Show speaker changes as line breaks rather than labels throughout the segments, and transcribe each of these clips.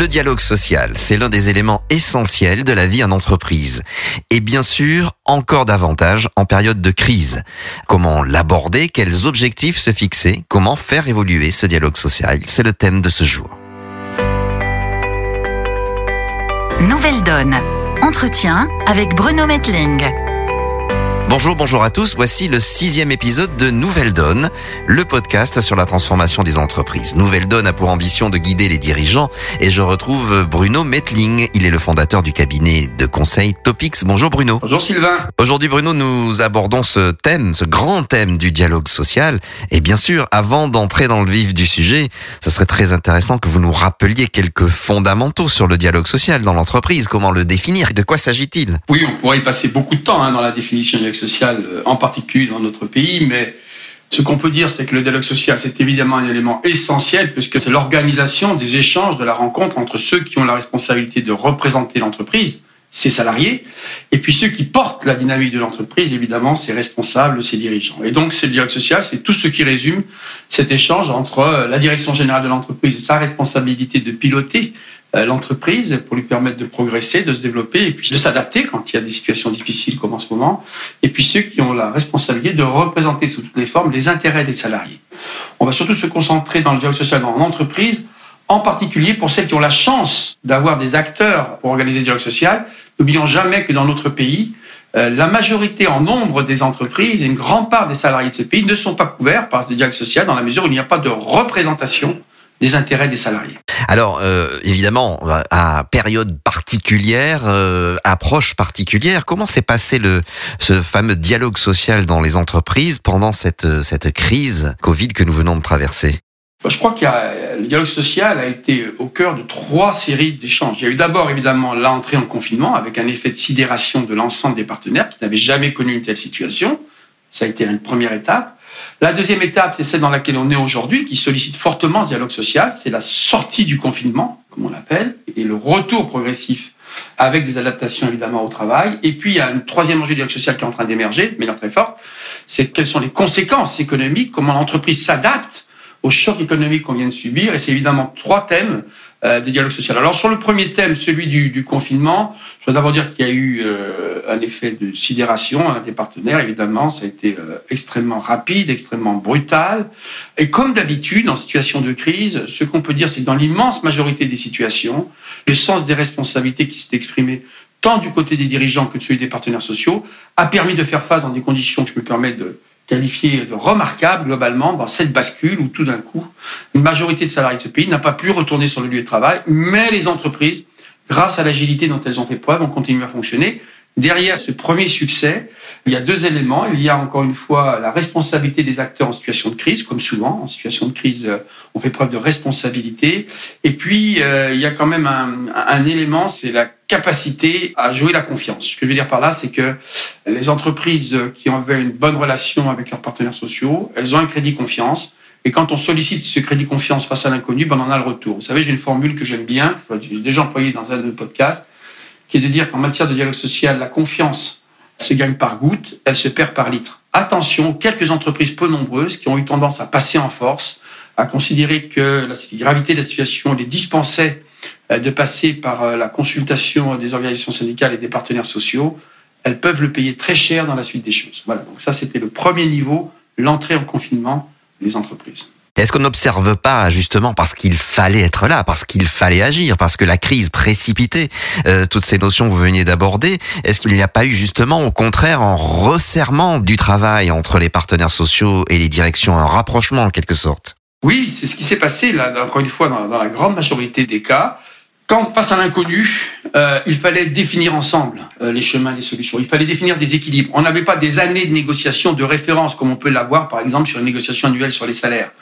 Le dialogue social, c'est l'un des éléments essentiels de la vie en entreprise. Et bien sûr, encore davantage en période de crise. Comment l'aborder Quels objectifs se fixer Comment faire évoluer ce dialogue social C'est le thème de ce jour.
Nouvelle Donne. Entretien avec Bruno Metling.
Bonjour, bonjour à tous. Voici le sixième épisode de Nouvelle Donne, le podcast sur la transformation des entreprises. Nouvelle Donne a pour ambition de guider les dirigeants et je retrouve Bruno Metling. Il est le fondateur du cabinet de conseil Topics. Bonjour Bruno.
Bonjour Sylvain.
Aujourd'hui Bruno, nous abordons ce thème, ce grand thème du dialogue social. Et bien sûr, avant d'entrer dans le vif du sujet, ce serait très intéressant que vous nous rappeliez quelques fondamentaux sur le dialogue social dans l'entreprise. Comment le définir? De quoi s'agit-il?
Oui, on pourrait y passer beaucoup de temps hein, dans la définition du dialogue social, euh, en particulier dans notre pays, mais ce qu'on peut dire, c'est que le dialogue social, c'est évidemment un élément essentiel, puisque c'est l'organisation des échanges, de la rencontre entre ceux qui ont la responsabilité de représenter l'entreprise, ses salariés, et puis ceux qui portent la dynamique de l'entreprise, évidemment, ses responsables, ses dirigeants. Et donc, ce dialogue social, c'est tout ce qui résume cet échange entre euh, la direction générale de l'entreprise et sa responsabilité de piloter l'entreprise pour lui permettre de progresser, de se développer et puis de s'adapter quand il y a des situations difficiles comme en ce moment. Et puis ceux qui ont la responsabilité de représenter sous toutes les formes les intérêts des salariés. On va surtout se concentrer dans le dialogue social dans l'entreprise, en particulier pour celles qui ont la chance d'avoir des acteurs pour organiser le dialogue social. N'oublions jamais que dans notre pays, euh, la majorité en nombre des entreprises et une grande part des salariés de ce pays ne sont pas couverts par ce dialogue social dans la mesure où il n'y a pas de représentation des intérêts des salariés.
Alors euh, évidemment, à période particulière, euh, approche particulière, comment s'est passé le ce fameux dialogue social dans les entreprises pendant cette cette crise Covid que nous venons de traverser?
Je crois que le dialogue social a été au cœur de trois séries d'échanges. Il y a eu d'abord évidemment l'entrée en confinement avec un effet de sidération de l'ensemble des partenaires qui n'avaient jamais connu une telle situation. Ça a été une première étape. La deuxième étape, c'est celle dans laquelle on est aujourd'hui, qui sollicite fortement ce dialogue social. C'est la sortie du confinement, comme on l'appelle, et le retour progressif avec des adaptations évidemment au travail. Et puis il y a un troisième enjeu du dialogue social qui est en train d'émerger, de manière très forte, c'est quelles sont les conséquences économiques, comment l'entreprise s'adapte au choc économique qu'on vient de subir. Et c'est évidemment trois thèmes euh, de dialogue social. Alors sur le premier thème, celui du, du confinement, je dois d'abord dire qu'il y a eu euh, un effet de sidération à des partenaires. Évidemment, ça a été euh, extrêmement rapide, extrêmement brutal. Et comme d'habitude, en situation de crise, ce qu'on peut dire, c'est que dans l'immense majorité des situations, le sens des responsabilités qui s'est exprimé tant du côté des dirigeants que de celui des partenaires sociaux a permis de faire face dans des conditions que je me permets de qualifié de remarquable globalement dans cette bascule où tout d'un coup, une majorité de salariés de ce pays n'a pas pu retourner sur le lieu de travail, mais les entreprises, grâce à l'agilité dont elles ont fait preuve, ont continué à fonctionner. Derrière ce premier succès, il y a deux éléments. Il y a encore une fois la responsabilité des acteurs en situation de crise, comme souvent en situation de crise, euh, on fait preuve de responsabilité. Et puis euh, il y a quand même un, élément, c'est la capacité à jouer la confiance. Ce que je veux dire par là, c'est que les entreprises qui avaient une bonne relation avec leurs partenaires sociaux, elles ont un crédit confiance. Et quand on sollicite ce crédit confiance face à l'inconnu, ben on en a le retour. Vous savez, j'ai une formule que j'aime bien, j'ai déjà employée dans un de nos podcasts, qui est de dire qu'en matière de dialogue social, la confiance se gagne par goutte, elle se perd par litre. Attention, quelques entreprises peu nombreuses qui ont eu tendance à passer en force, à considérer que la gravité de la situation les dispensait euh, de passer par euh, la consultation des organisations syndicales et des partenaires sociaux, elles peuvent le payer très cher dans la suite des choses. Voilà, donc ça c'était le premier niveau, l'entrée en confinement des entreprises.
Est-ce qu'on n'observe pas justement parce qu'il fallait être là, parce qu'il fallait agir, parce que la crise précipitait euh, toutes ces notions que vous veniez d'aborder Est-ce qu'il n'y a pas eu justement au contraire un resserrement du travail entre les partenaires sociaux et les directions, un rapprochement en quelque sorte?
Oui, c'est ce qui s'est passé là, encore une fois dans, dans la grande majorité des cas. Quand face à l'inconnu, euh, il fallait définir ensemble euh, les chemins, les solutions. Il fallait définir des équilibres. On n'avait pas des années de négociations de référence comme on peut l'avoir, par exemple, sur une négociation annuelle sur les salaires.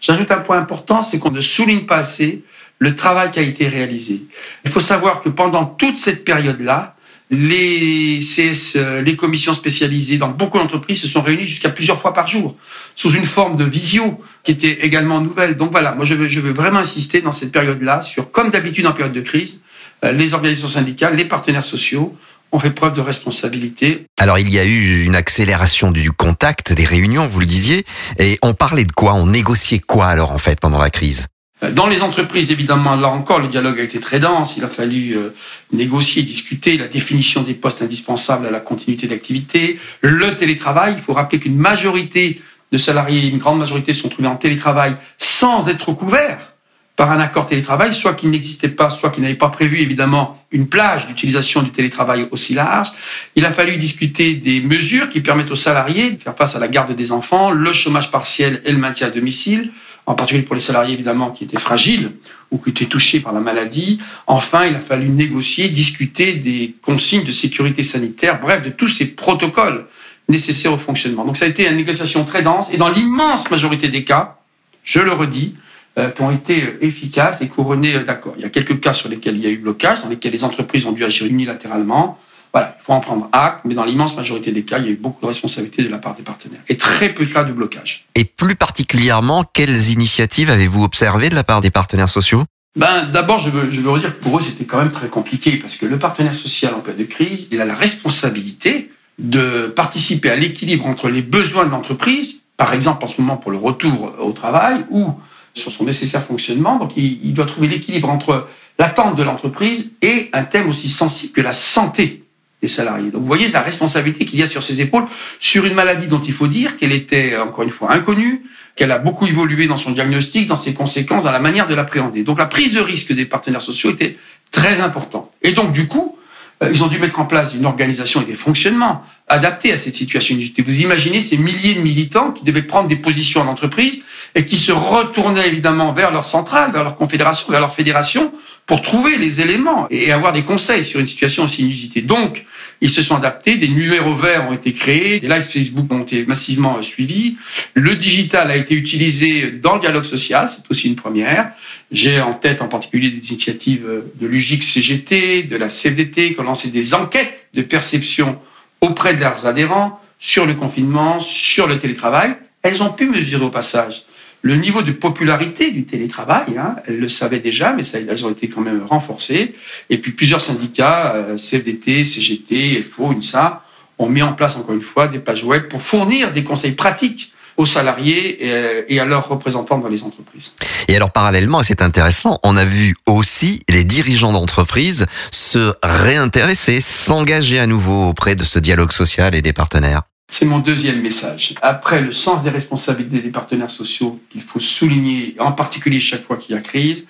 J'ajoute un point important, c'est qu'on ne souligne pas assez le travail qui a été réalisé. Il faut savoir que pendant toute cette période-là, les CS, euh, les commissions spécialisées dans beaucoup d'entreprises se sont réunies jusqu'à plusieurs fois par jour, sous une forme de visio qui était également nouvelle. Donc voilà, moi je veux, je veux vraiment insister dans cette période-là sur, comme d'habitude en période de crise, euh, les organisations syndicales, les partenaires sociaux ont fait preuve de responsabilité.
Alors il y a eu une accélération du contact, des réunions, vous le disiez, et on parlait de quoi? On négociait quoi alors en fait pendant la crise?
Dans les entreprises, évidemment, là encore, le dialogue a été très dense. Il a fallu euh, négocier, discuter la définition des postes indispensables à la continuité d'activité, le télétravail. Il faut rappeler qu'une majorité de salariés, une grande majorité, sont trouvés en télétravail sans être couverts par un accord télétravail, soit qu'il n'existait pas, soit qu'il n'avait pas prévu, évidemment, une plage d'utilisation du télétravail aussi large. Il a fallu discuter des mesures qui permettent aux salariés de faire face à la garde des enfants, le chômage partiel et le maintien à domicile en particulier pour les salariés évidemment qui étaient fragiles ou qui étaient touchés par la maladie. Enfin, il a fallu négocier, discuter des consignes de sécurité sanitaire, bref, de tous ces protocoles nécessaires au fonctionnement. Donc ça a été une négociation très dense et dans l'immense majorité des cas, je le redis, euh, qui ont été efficaces et couronnés d'accords. Il y a quelques cas sur lesquels il y a eu blocage, dans lesquels les entreprises ont dû agir unilatéralement. Voilà, il faut en prendre acte, mais dans l'immense majorité des cas, il y a eu beaucoup de responsabilités de la part des partenaires et très peu de cas de blocage.
Et plus particulièrement, quelles initiatives avez-vous observées de la part des partenaires sociaux?
Ben, d'abord, je veux, je veux redire que pour eux, c'était quand même très compliqué parce que le partenaire social en période de crise, il a la responsabilité de participer à l'équilibre entre les besoins de l'entreprise, par exemple en ce moment pour le retour au travail ou sur son nécessaire fonctionnement. Donc, il, il doit trouver l'équilibre entre l'attente de l'entreprise et un thème aussi sensible que la santé Donc vous voyez la responsabilité qu'il y a sur ses épaules sur une maladie dont il faut dire qu'elle était encore une fois inconnue, qu'elle a beaucoup évolué dans son diagnostic, dans ses conséquences, dans la manière de l'appréhender. Donc la prise de risque des partenaires sociaux était très importante. Et donc du coup, euh, ils ont dû mettre en place une organisation et des fonctionnements adaptés à cette situation Vous imaginez ces milliers de militants qui devaient prendre des positions en entreprise et qui se retournaient évidemment vers leur centrale, vers leur confédération, vers leur fédération pour trouver les éléments et avoir des conseils sur une situation aussi inusitée. Donc, ils se sont adaptés, des numéros verts ont été créés, des lives Facebook ont été massivement suivis, le digital a été utilisé dans le dialogue social, c'est aussi une première. J'ai en tête en particulier des initiatives de l'UGIC CGT, de la CFDT, qui ont lancé des enquêtes de perception auprès de leurs adhérents sur le confinement, sur le télétravail. Elles ont pu mesurer au passage le niveau de popularité du télétravail, hein, elles le savaient déjà, mais ça, elles ont été quand même renforcées. Et puis plusieurs syndicats, euh, CFDT, CGT, FO, UNSA, ont mis en place encore une fois des pages web pour fournir des conseils pratiques aux salariés euh, et à leurs représentants dans les entreprises.
Et alors parallèlement, c'est intéressant, on a vu aussi les dirigeants d'entreprise se réintéresser, s'engager à nouveau auprès de ce dialogue social et des partenaires.
C'est mon deuxième message. Après le sens des responsabilités des partenaires sociaux qu'il faut souligner, en particulier chaque fois qu'il y a crise,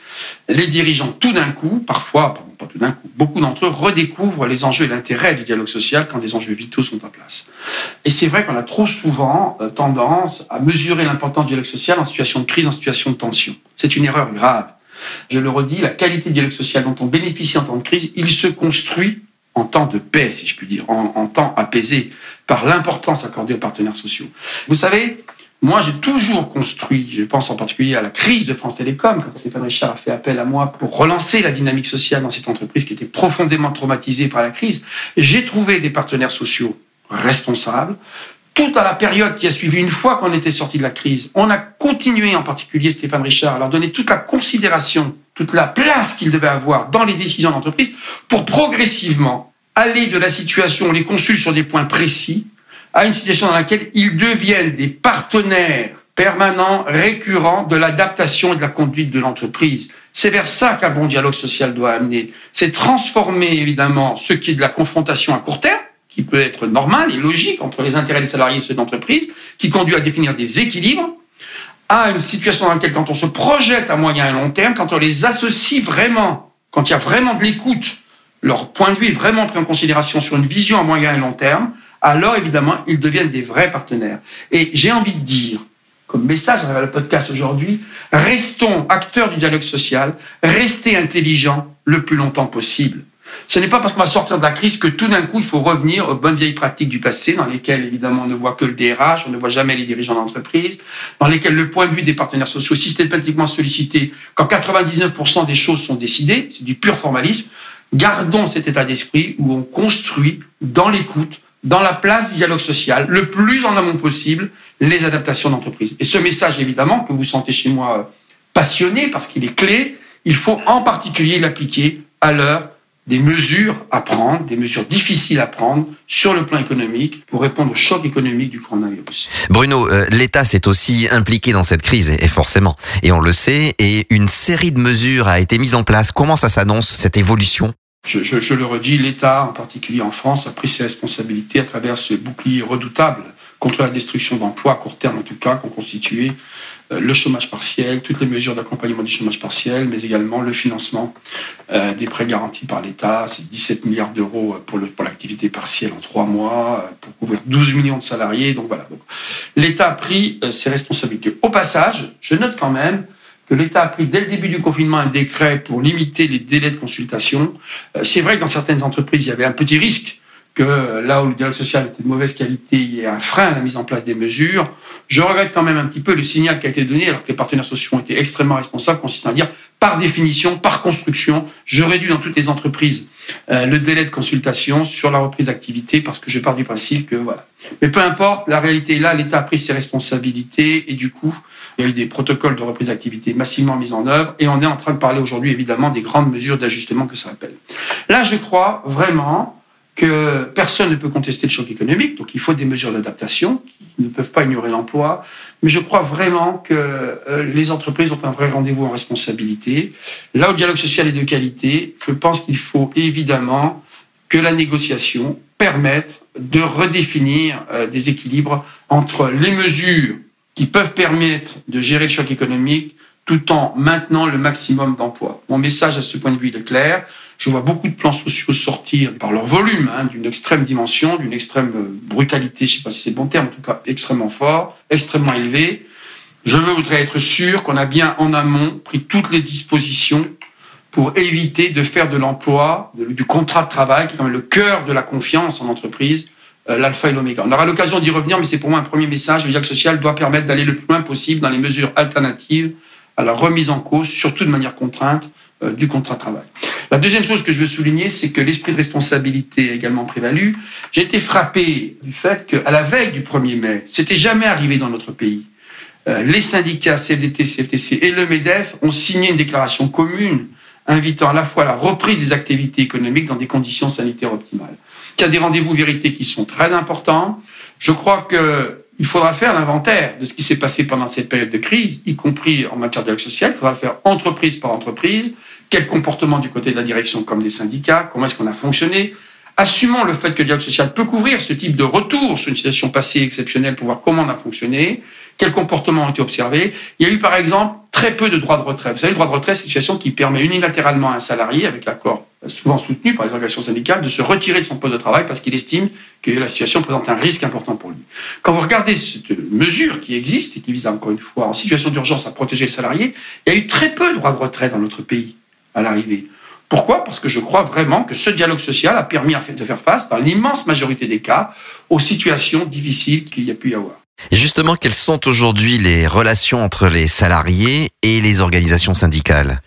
les dirigeants tout d'un coup, parfois, pas tout d'un coup, beaucoup d'entre eux redécouvrent les enjeux et l'intérêt du dialogue social quand des enjeux vitaux sont en place. Et c'est vrai qu'on a trop souvent euh, tendance à mesurer l'importance du dialogue social en situation de crise, en situation de tension. C'est une erreur grave. Je le redis, la qualité du dialogue social dont on bénéficie en temps de crise, il se construit en temps de paix, si je puis dire, en, temps apaisé, par l'importance accordée aux partenaires sociaux. Vous savez, moi, j'ai toujours construit, je pense en particulier à la crise de France Télécom, quand Stéphane Richard a fait appel à moi pour relancer la dynamique sociale dans cette entreprise qui était profondément traumatisée par la crise. J'ai trouvé des partenaires sociaux responsables. Tout à la période qui a suivi, une fois qu'on était sorti de la crise, on a continué, en particulier Stéphane Richard, à leur donner toute la considération toute la place qu'ils devaient avoir dans les décisions d'entreprise pour progressivement aller de la situation où les consulte sur des points précis à une situation dans laquelle ils deviennent des partenaires permanents, récurrents de l'adaptation et de la conduite de l'entreprise. C'est vers ça qu'un bon dialogue social doit amener. C'est transformer évidemment ce qui est de la confrontation à court terme, qui peut être normal et logique entre les intérêts des salariés et ceux d'entreprise, qui conduit à définir des équilibres, à une situation dans laquelle, quand on se projette à moyen et long terme, quand on les associe vraiment, quand il y a vraiment de l'écoute, leur point de vue est vraiment pris en considération sur une vision à moyen et long terme, alors évidemment, ils deviennent des vrais partenaires. Et j'ai envie de dire, comme message à travers le podcast aujourd'hui, restons acteurs du dialogue social, restez intelligents le plus longtemps possible. Ce n'est pas parce qu'on va sortir de la crise que tout d'un coup, il faut revenir aux bonnes vieilles pratiques du passé, dans lesquelles, évidemment, on ne voit que le DRH, on ne voit jamais les dirigeants d'entreprise, dans lesquelles le point de vue des partenaires sociaux est systématiquement sollicité quand 99% des choses sont décidées, c'est du pur formalisme. Gardons cet état d'esprit où on construit dans l'écoute, dans la place du dialogue social, le plus en amont possible, les adaptations d'entreprise. Et ce message, évidemment, que vous sentez chez moi euh, passionné parce qu'il est clé, il faut en particulier l'appliquer à l'heure des mesures à prendre, des mesures difficiles à prendre sur le plan économique pour répondre au choc économique du coronavirus.
Bruno, euh, l'État s'est aussi impliqué dans cette crise, et forcément, et on le sait, et une série de mesures a été mise en place. Comment ça s'annonce, cette évolution?
Je, je, je, le redis, l'État, en particulier en France, a pris ses responsabilités à travers ce bouclier redoutable contre la destruction d'emplois, à court terme en tout cas, qu'ont constitué le chômage partiel, toutes les mesures d'accompagnement du chômage partiel, mais également le financement euh, des prêts garantis par l'État. C'est 17 milliards d'euros pour, le, pour l'activité partielle en trois mois, euh, pour couvrir 12 millions de salariés. Donc voilà. L'État a pris ses responsabilités. Au passage, je note quand même que l'État a pris dès le début du confinement un décret pour limiter les délais de consultation. C'est vrai que dans certaines entreprises, il y avait un petit risque que là où le dialogue social était de mauvaise qualité, il y a un frein à la mise en place des mesures. Je regrette quand même un petit peu le signal qui a été donné, alors que les partenaires sociaux ont été extrêmement responsables, consistant à dire, par définition, par construction, je réduis dans toutes les entreprises euh, le délai de consultation sur la reprise d'activité, parce que je pars du principe que voilà. Mais peu importe, la réalité est là, l'État a pris ses responsabilités, et du coup, il y a eu des protocoles de reprise d'activité massivement mis en œuvre, et on est en train de parler aujourd'hui, évidemment, des grandes mesures d'ajustement que ça appelle. Là, je crois vraiment personne ne peut contester le choc économique, donc il faut des mesures d'adaptation qui ne peuvent pas ignorer l'emploi. Mais je crois vraiment que euh, les entreprises ont un vrai rendez-vous en responsabilité. Là où le dialogue social est de qualité, je pense qu'il faut évidemment que la négociation permette de redéfinir euh, des équilibres entre les mesures qui peuvent permettre de gérer le choc économique tout en maintenant le maximum d'emplois. Mon message à ce point de vue est clair. Je vois beaucoup de plans sociaux sortir par leur volume, hein, d'une extrême dimension, d'une extrême euh, brutalité, je ne sais pas si c'est le bon terme, en tout cas extrêmement fort, extrêmement élevé. Je voudrais être sûr qu'on a bien en amont pris toutes les dispositions pour éviter de faire de l'emploi, du contrat de travail, qui est quand même le cœur de la confiance en entreprise, euh, l'alpha et l'oméga. On aura l'occasion d'y revenir, mais c'est pour moi un premier message. Le dialogue social doit permettre d'aller le plus loin possible dans les mesures alternatives à la remise en cause, surtout de manière contrainte, euh, du contrat de travail. La deuxième chose que je veux souligner, c'est que l'esprit de responsabilité a également prévalu. J'ai été frappé du fait qu'à la veille du 1er mai, c'était jamais arrivé dans notre pays. Euh, les syndicats CFDT, CFTC et le MEDEF ont signé une déclaration commune invitant à la fois la reprise des activités économiques dans des conditions sanitaires optimales. Il y a des rendez-vous vérité qui sont très importants. Je crois que il faudra faire l'inventaire de ce qui s'est passé pendant cette période de crise, y compris en matière de dialogue social. Il faudra le faire entreprise par entreprise. Quel comportement du côté de la direction comme des syndicats? Comment est-ce qu'on a fonctionné? Assumons le fait que le dialogue social peut couvrir ce type de retour sur une situation passée exceptionnelle pour voir comment on a fonctionné, quels comportements ont été observés. Il y a eu par exemple très peu de droits de retrait. Vous savez, le droit de retrait, c'est une situation qui permet unilatéralement à un salarié, avec l'accord souvent soutenu par les organisations syndicales, de se retirer de son poste de travail parce qu'il estime que la situation présente un risque important pour lui. Quand vous regardez cette mesure qui existe et qui vise encore une fois en situation d'urgence à protéger le salarié, il y a eu très peu de droits de retrait dans notre pays à l'arrivée. Pourquoi? Parce que je crois vraiment que ce dialogue social a permis de faire face, dans l'immense majorité des cas, aux situations difficiles qu'il y a pu y avoir.
Justement, quelles sont aujourd'hui les relations entre les salariés et les organisations syndicales?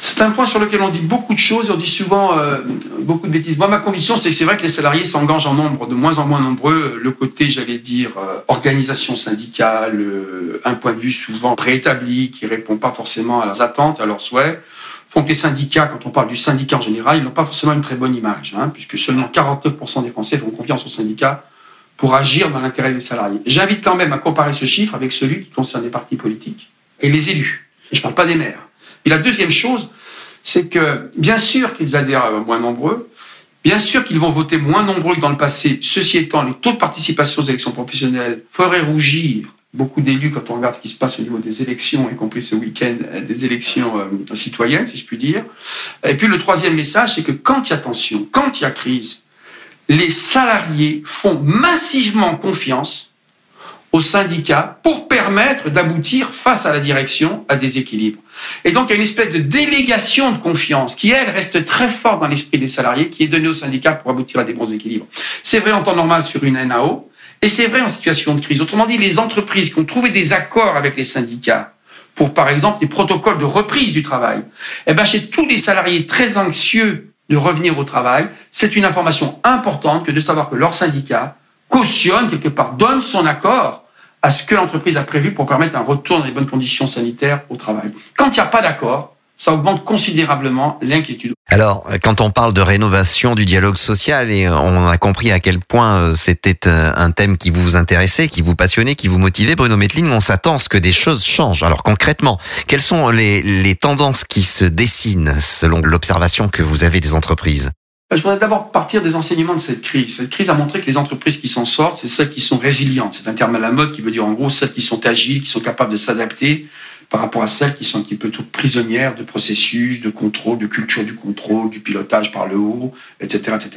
C'est un point sur lequel on dit beaucoup de choses, on dit souvent euh, beaucoup de bêtises. Moi, ma conviction, c'est c'est vrai que les salariés s'engagent en nombre de moins en moins nombreux. Le côté, j'allais dire, euh, organisation syndicale, euh, un point de vue souvent préétabli, qui répond pas forcément à leurs attentes, à leurs souhaits, font que les syndicats, quand on parle du syndicat en général, ils n'ont pas forcément une très bonne image, hein, puisque seulement 49% des Français font confiance aux syndicats pour agir dans l'intérêt des salariés. J'invite quand même à comparer ce chiffre avec celui qui concerne les partis politiques et les élus. Je ne parle pas des maires. Et la deuxième chose, c'est que bien sûr qu'ils adhèrent moins nombreux, bien sûr qu'ils vont voter moins nombreux que dans le passé. Ceci étant, les taux de participation aux élections professionnelles feraient rougir beaucoup d'élus quand on regarde ce qui se passe au niveau des élections, y compris ce week-end, euh, des élections euh, citoyennes, si je puis dire. Et puis le troisième message, c'est que quand il y a tension, quand il y a crise, les salariés font massivement confiance aux syndicats pour permettre d'aboutir face à la direction à des équilibres. Et donc il y a une espèce de délégation de confiance qui, elle, reste très forte dans l'esprit des salariés, qui est donnée aux syndicats pour aboutir à des bons équilibres. C'est vrai en temps normal sur une NAO, et c'est vrai en situation de crise. Autrement dit, les entreprises qui ont trouvé des accords avec les syndicats pour, par exemple, des protocoles de reprise du travail, eh ben, chez tous les salariés très anxieux de revenir au travail, c'est une information importante que de savoir que leur syndicat cautionne quelque part, donne son accord à ce que l'entreprise a prévu pour permettre un retour dans les bonnes conditions sanitaires au travail. Quand il n'y a pas d'accord, ça augmente considérablement l'inquiétude.
Alors, quand on parle de rénovation du dialogue social, et on a compris à quel point euh, c'était euh, un thème qui vous intéressait, qui vous passionnait, qui vous motivait, Bruno Metling, on s'attend à ce que des choses changent. Alors concrètement, quelles sont les, les tendances qui se dessinent selon l'observation que vous avez des entreprises?
Je voudrais d'abord partir des enseignements de cette crise. Cette crise a montré que les entreprises qui s'en sortent, c'est celles qui sont résilientes. C'est un terme à la mode qui veut dire en gros celles qui sont agiles, qui sont capables de s'adapter par rapport à celles qui sont un petit peu toutes prisonnières de processus, de contrôle, de culture du contrôle, du pilotage par le haut, etc., etc.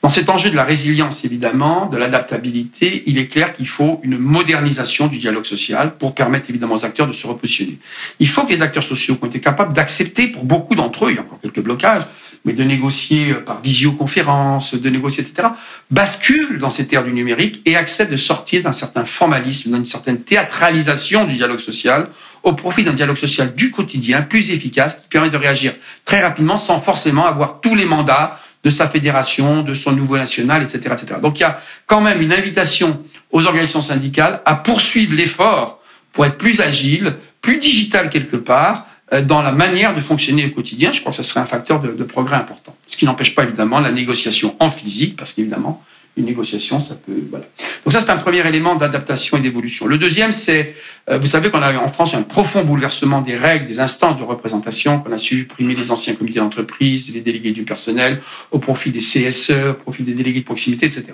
Dans cet enjeu de la résilience, évidemment, de l'adaptabilité, il est clair qu'il faut une modernisation du dialogue social pour permettre évidemment aux acteurs de se repositionner. Il faut que les acteurs sociaux qui ont été capables d'accepter, pour beaucoup d'entre eux, il y a encore quelques blocages, mais de négocier euh, par visioconférence, de négocier, etc., basculent dans cette ère du numérique et acceptent de sortir d'un certain formalisme, d'une certaine théâtralisation du dialogue social au profit d'un dialogue social du quotidien plus efficace qui permet de réagir très rapidement sans forcément avoir tous les mandats de sa fédération, de son nouveau national, etc., etc. Donc il y a quand même une invitation aux organisations syndicales à poursuivre l'effort pour être plus agile, plus digital quelque part, euh, dans la manière de fonctionner au quotidien. Je crois que ce serait un facteur de, de progrès important. Ce qui n'empêche pas évidemment la négociation en physique, parce qu'évidemment, une négociation, ça peut. Voilà. Donc ça, c'est un premier élément d'adaptation et d'évolution. Le deuxième, c'est, euh, vous savez qu'on a en France un profond bouleversement des règles, des instances de représentation, qu'on a supprimé les anciens comités d'entreprise, les délégués du personnel, au profit des CSE, au profit des délégués de proximité, etc.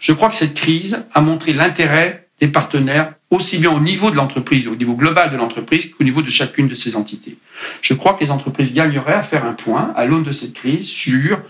Je crois que cette crise a montré l'intérêt des partenaires, aussi bien au niveau de l'entreprise, au niveau global de l'entreprise, qu'au niveau de chacune de ces entités. Je crois que les entreprises gagneraient à faire un point, à l'aune de cette crise, sur,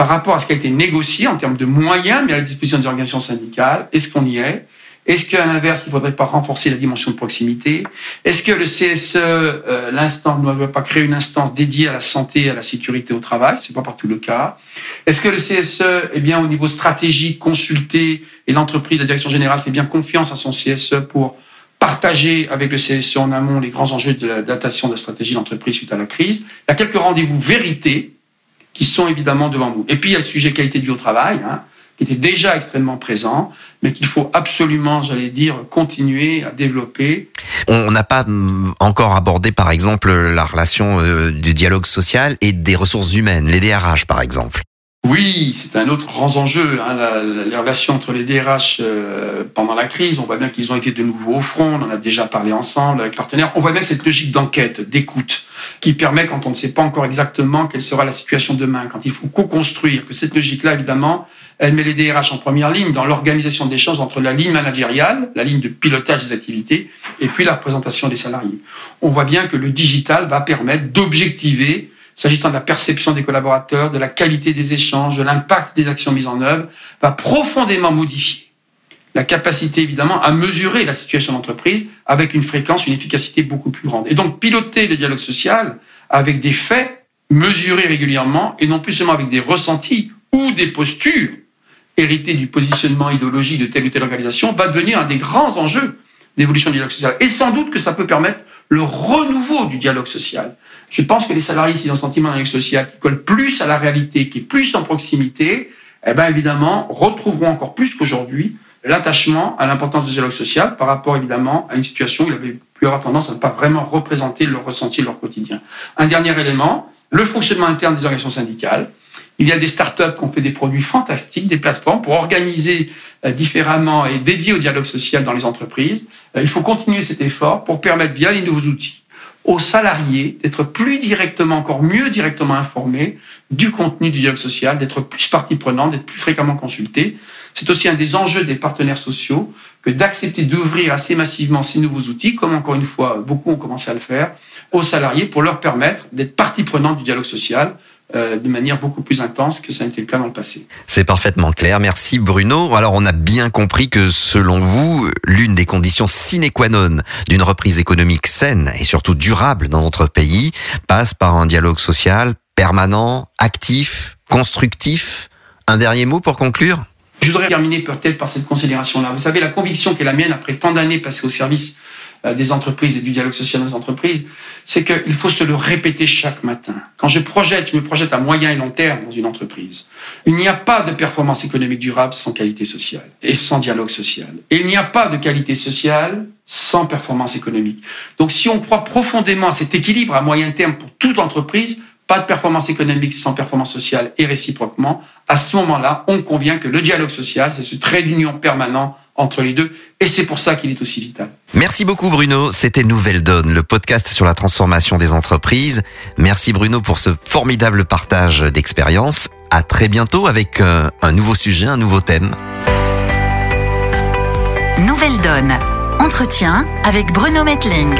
par rapport à ce qui a été négocié en termes de moyens mis à la disposition des organisations syndicales, est-ce qu'on y est? Est-ce qu'à l'inverse, il ne faudrait pas renforcer la dimension de proximité? Est-ce que le CSE, euh, l'instant, ne doit pas créer une instance dédiée à la santé et à la sécurité au travail? C'est pas partout le cas. Est-ce que le CSE, eh bien, au niveau stratégique, consulté et l'entreprise, la direction générale fait bien confiance à son CSE pour partager avec le CSE en amont les grands enjeux de la datation de la stratégie de l'entreprise suite à la crise? Il y a quelques rendez-vous vérités qui sont évidemment devant nous. Et puis il y a le sujet qualité du au travail. Hein qui était déjà extrêmement présent, mais qu'il faut absolument, j'allais dire, continuer à développer.
On n'a pas encore abordé, par exemple, la relation euh, du dialogue social et des ressources humaines, les DRH, par exemple.
Oui, c'est un autre grand enjeu. Hein, les relations entre les DRH euh, pendant la crise, on voit bien qu'ils ont été de nouveau au front. On en a déjà parlé ensemble avec partenaires. On voit bien que cette logique d'enquête, d'écoute, qui permet, quand on ne sait pas encore exactement quelle sera la situation demain, quand il faut co-construire, que cette logique-là, évidemment, elle met les DRH en première ligne dans l'organisation d'échanges entre la ligne managériale, la ligne de pilotage des activités, et puis la représentation des salariés. On voit bien que le digital va permettre d'objectiver s'agissant de la perception des collaborateurs, de la qualité des échanges, de l'impact des actions mises en œuvre, va profondément modifier la capacité évidemment à mesurer la situation d'entreprise avec une fréquence, une efficacité beaucoup plus grande. Et donc piloter le dialogue social avec des faits mesurés régulièrement et non plus seulement avec des ressentis ou des postures héritées du positionnement idéologique de telle ou telle organisation va devenir un des grands enjeux d'évolution du dialogue social. Et sans doute que ça peut permettre le renouveau du dialogue social. Je pense que les salariés, s'ils ont sentiment d'un social qui colle plus à la réalité, qui est plus en proximité, eh bien évidemment, retrouveront encore plus qu'aujourd'hui l'attachement à l'importance du dialogue social par rapport évidemment à une situation où il avait pu tendance à ne pas vraiment représenter leur ressenti leur quotidien. Un dernier élément, le fonctionnement interne des organisations syndicales. Il y a des startups qui ont fait des produits fantastiques, des plateformes pour organiser euh, différemment et dédier au dialogue social dans les entreprises. Euh, il faut continuer cet effort pour permettre via les nouveaux outils aux salariés d'être plus directement, encore mieux directement informés du contenu du dialogue social, d'être plus partie prenante, d'être plus fréquemment consultés. C'est aussi un des enjeux des partenaires sociaux que d'accepter d'ouvrir assez massivement ces nouveaux outils, comme encore une fois beaucoup ont commencé à le faire, aux salariés pour leur permettre d'être partie prenante du dialogue social, de manière beaucoup plus intense que ça a été le cas dans le passé.
C'est parfaitement clair. Merci Bruno. Alors on a bien compris que selon vous, l'une des conditions sine qua non d'une reprise économique saine et surtout durable dans notre pays passe par un dialogue social permanent, actif, constructif. Un dernier mot pour conclure?
Je voudrais terminer peut-être par cette considération-là. Vous savez, la conviction qui est la mienne après tant d'années passées au service euh, des entreprises et du dialogue social dans les entreprises, c'est qu'il faut se le répéter chaque matin. Quand je projette, je me projette à moyen et long terme dans une entreprise. Il n'y a pas de performance économique durable sans qualité sociale et sans dialogue social. Et il n'y a pas de qualité sociale sans performance économique. Donc si on croit profondément à cet équilibre à moyen terme pour toute entreprise, pas de performance économique sans performance sociale et réciproquement, à ce moment-là, on convient que le dialogue social, c'est ce trait d'union permanent entre les deux, et c'est pour ça qu'il est aussi vital.
Merci beaucoup Bruno, c'était Nouvelle Donne, le podcast sur la transformation des entreprises. Merci Bruno pour ce formidable partage d'expérience. À très bientôt avec euh, un nouveau sujet, un nouveau thème.
Nouvelle Donne. Entretien avec Bruno Metling.